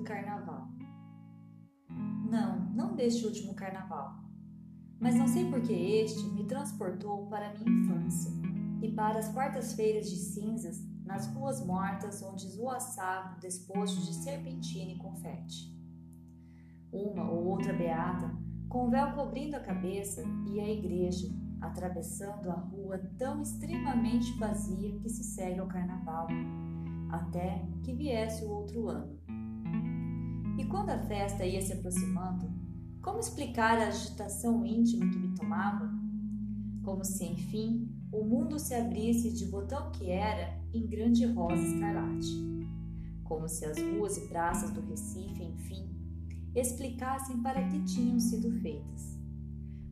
do carnaval. Não, não deste último carnaval. Mas não sei por que este me transportou para minha infância e para as quartas-feiras de cinzas nas ruas mortas onde esvoaçava o despojo de serpentina e confete. Uma ou outra beata, com o véu cobrindo a cabeça, ia à igreja, atravessando a rua tão extremamente vazia que se segue ao carnaval, até que viesse o outro ano. E quando a festa ia se aproximando, como explicar a agitação íntima que me tomava? Como se, enfim, o mundo se abrisse de botão que era em grande rosa escarlate. Como se as ruas e praças do Recife, enfim, explicassem para que tinham sido feitas.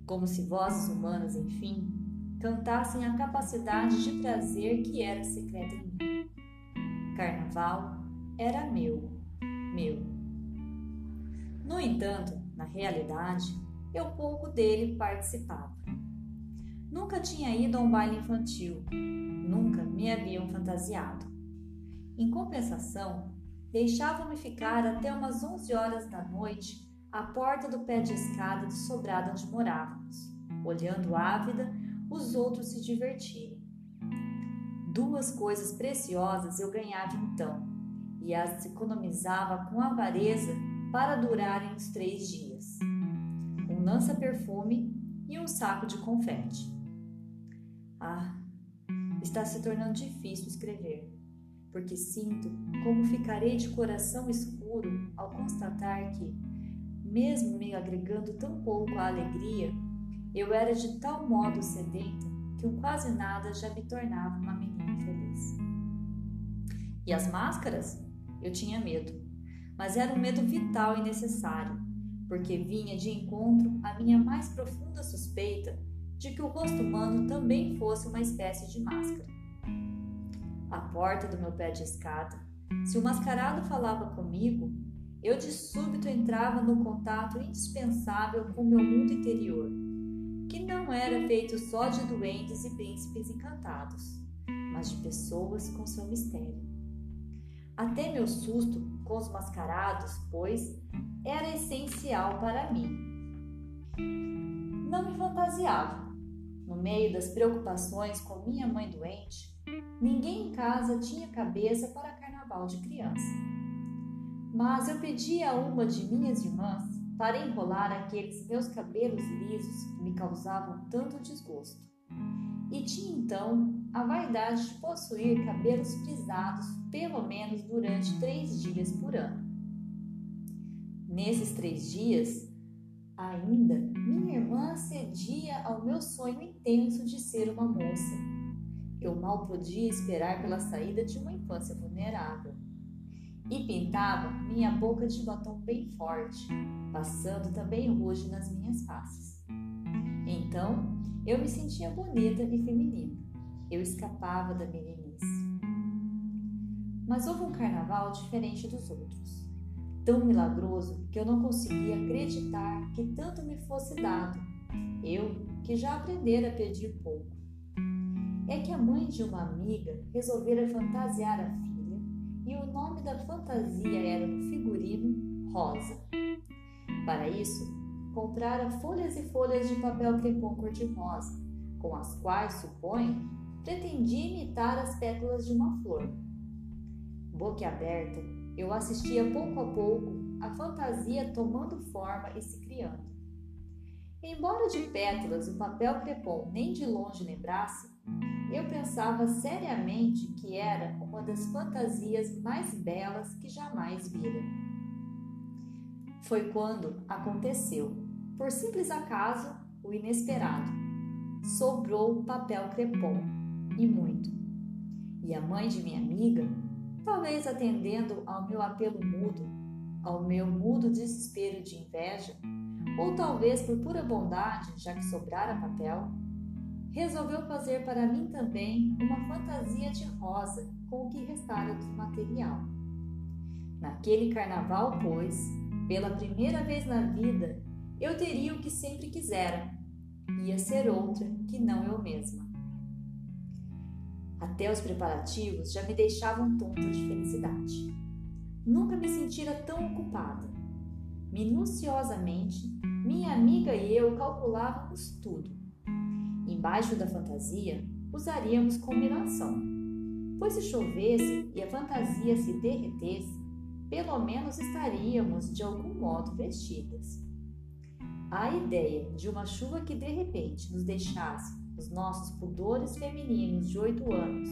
Como se vozes humanas, enfim, cantassem a capacidade de prazer que era secreta em mim. Carnaval era meu, meu. No entanto, na realidade, eu pouco dele participava. Nunca tinha ido a um baile infantil, nunca me haviam fantasiado. Em compensação, deixavam-me ficar até umas 11 horas da noite à porta do pé de escada do sobrado onde morávamos, olhando ávida os outros se divertirem. Duas coisas preciosas eu ganhava então, e as economizava com avareza para durarem os três dias: um lança-perfume e um saco de confete. Ah, está se tornando difícil escrever, porque sinto como ficarei de coração escuro ao constatar que, mesmo me agregando tão pouco à alegria, eu era de tal modo sedenta que o quase nada já me tornava uma menina feliz. E as máscaras? Eu tinha medo, mas era um medo vital e necessário, porque vinha de encontro à minha mais profunda suspeita de que o rosto humano também fosse uma espécie de máscara. À porta do meu pé de escada, se o mascarado falava comigo, eu de súbito entrava no contato indispensável com meu mundo interior, que não era feito só de duendes e príncipes encantados, mas de pessoas com seu mistério. Até meu susto com os mascarados, pois, era essencial para mim. Não me fantasiava, no meio das preocupações com minha mãe doente, ninguém em casa tinha cabeça para carnaval de criança. Mas eu pedi a uma de minhas irmãs para enrolar aqueles meus cabelos lisos que me causavam tanto desgosto. E tinha então a vaidade de possuir cabelos frisados pelo menos durante três dias por ano. Nesses três dias, Ainda, minha irmã cedia ao meu sonho intenso de ser uma moça. Eu mal podia esperar pela saída de uma infância vulnerável. E pintava minha boca de batom bem forte, passando também ruge nas minhas faces. Então, eu me sentia bonita e feminina. Eu escapava da meninice. Mas houve um carnaval diferente dos outros tão milagroso que eu não conseguia acreditar que tanto me fosse dado, eu que já aprendera a pedir pouco. É que a mãe de uma amiga resolvera fantasiar a filha e o nome da fantasia era no figurino Rosa. Para isso, comprara folhas e folhas de papel crepom cor-de-rosa, com as quais, suponho, pretendia imitar as pétalas de uma flor. Boca aberta, eu assistia pouco a pouco a fantasia tomando forma e se criando. Embora de pétalas o papel crepom nem de longe lembrasse, eu pensava seriamente que era uma das fantasias mais belas que jamais vira. Foi quando aconteceu, por simples acaso, o inesperado. Sobrou papel crepom, e muito. E a mãe de minha amiga talvez atendendo ao meu apelo mudo, ao meu mudo desespero de inveja, ou talvez por pura bondade, já que sobrara papel, resolveu fazer para mim também uma fantasia de rosa com o que restara do material. Naquele carnaval, pois, pela primeira vez na vida, eu teria o que sempre quisera. Ia ser outra que não eu mesma. Até os preparativos já me deixavam tonta de felicidade. Nunca me sentira tão ocupada. Minuciosamente, minha amiga e eu calculávamos tudo. Embaixo da fantasia, usaríamos combinação, pois se chovesse e a fantasia se derretesse, pelo menos estaríamos de algum modo vestidas. A ideia de uma chuva que de repente nos deixasse os nossos pudores femininos de oito anos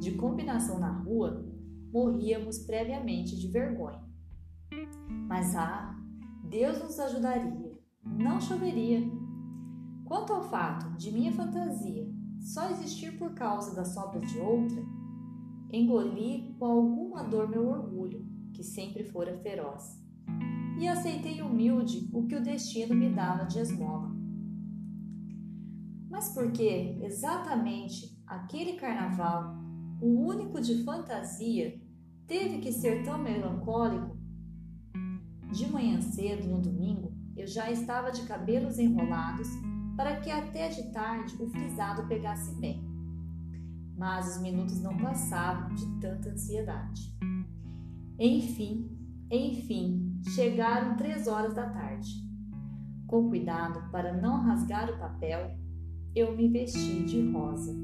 de combinação na rua, morríamos previamente de vergonha. Mas ah, Deus nos ajudaria, não choveria. Quanto ao fato de minha fantasia só existir por causa da sobra de outra, engoli com alguma dor meu orgulho, que sempre fora feroz, e aceitei humilde o que o destino me dava de esmola. Mas por que exatamente aquele carnaval, o único de fantasia, teve que ser tão melancólico? De manhã cedo, no domingo, eu já estava de cabelos enrolados para que até de tarde o frisado pegasse bem. Mas os minutos não passavam de tanta ansiedade. Enfim, enfim, chegaram três horas da tarde. Com cuidado para não rasgar o papel, eu me vesti de rosa.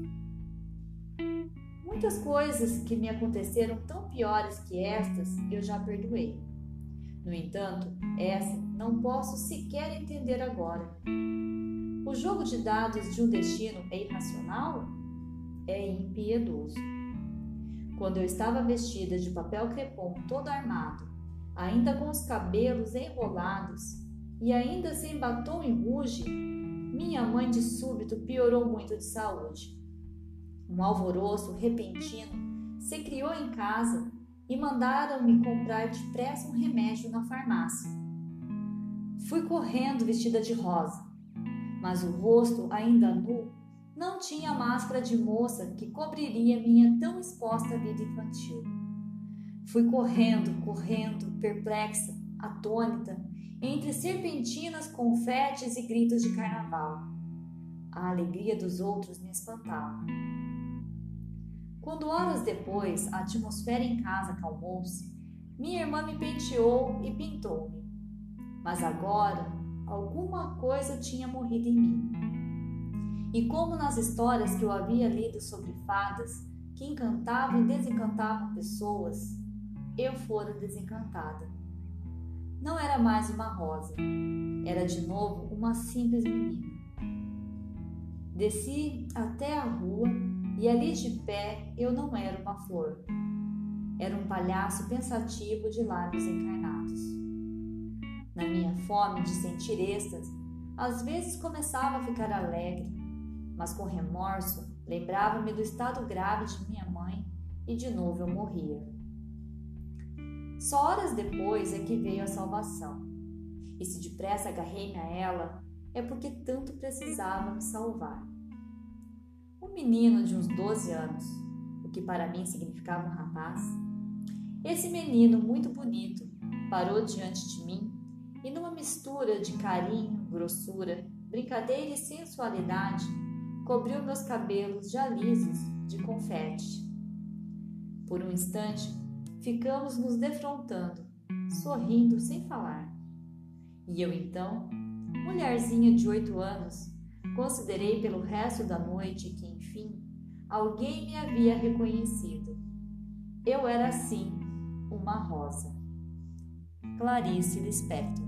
Muitas coisas que me aconteceram tão piores que estas eu já perdoei. No entanto, essa não posso sequer entender agora. O jogo de dados de um destino é irracional? É impiedoso. Quando eu estava vestida de papel crepom todo armado, ainda com os cabelos enrolados e ainda sem batom e ruge, minha mãe de súbito piorou muito de saúde. Um alvoroço repentino se criou em casa e mandaram-me comprar depressa um remédio na farmácia. Fui correndo vestida de rosa, mas o rosto ainda nu não tinha máscara de moça que cobriria minha tão exposta vida infantil. Fui correndo, correndo, perplexa, atônita, entre serpentinas, confetes e gritos de carnaval. A alegria dos outros me espantava. Quando horas depois a atmosfera em casa acalmou-se, minha irmã me penteou e pintou-me. Mas agora alguma coisa tinha morrido em mim. E como nas histórias que eu havia lido sobre fadas que encantavam e desencantavam pessoas, eu fora desencantada. Não era mais uma rosa, era de novo uma simples menina. Desci até a rua e ali de pé eu não era uma flor. Era um palhaço pensativo de lábios encarnados. Na minha fome de sentir êxtase, às vezes começava a ficar alegre, mas com remorso lembrava-me do estado grave de minha mãe e de novo eu morria. Só horas depois é que veio a salvação. E se depressa agarrei-me a ela, é porque tanto precisava me salvar. Um menino de uns 12 anos, o que para mim significava um rapaz, esse menino muito bonito parou diante de mim e, numa mistura de carinho, grossura, brincadeira e sensualidade, cobriu meus cabelos já lisos de confete. Por um instante, ficamos nos defrontando, sorrindo sem falar. E eu então, mulherzinha de oito anos, considerei pelo resto da noite que, enfim, alguém me havia reconhecido. Eu era, sim, uma rosa. Clarice Lispector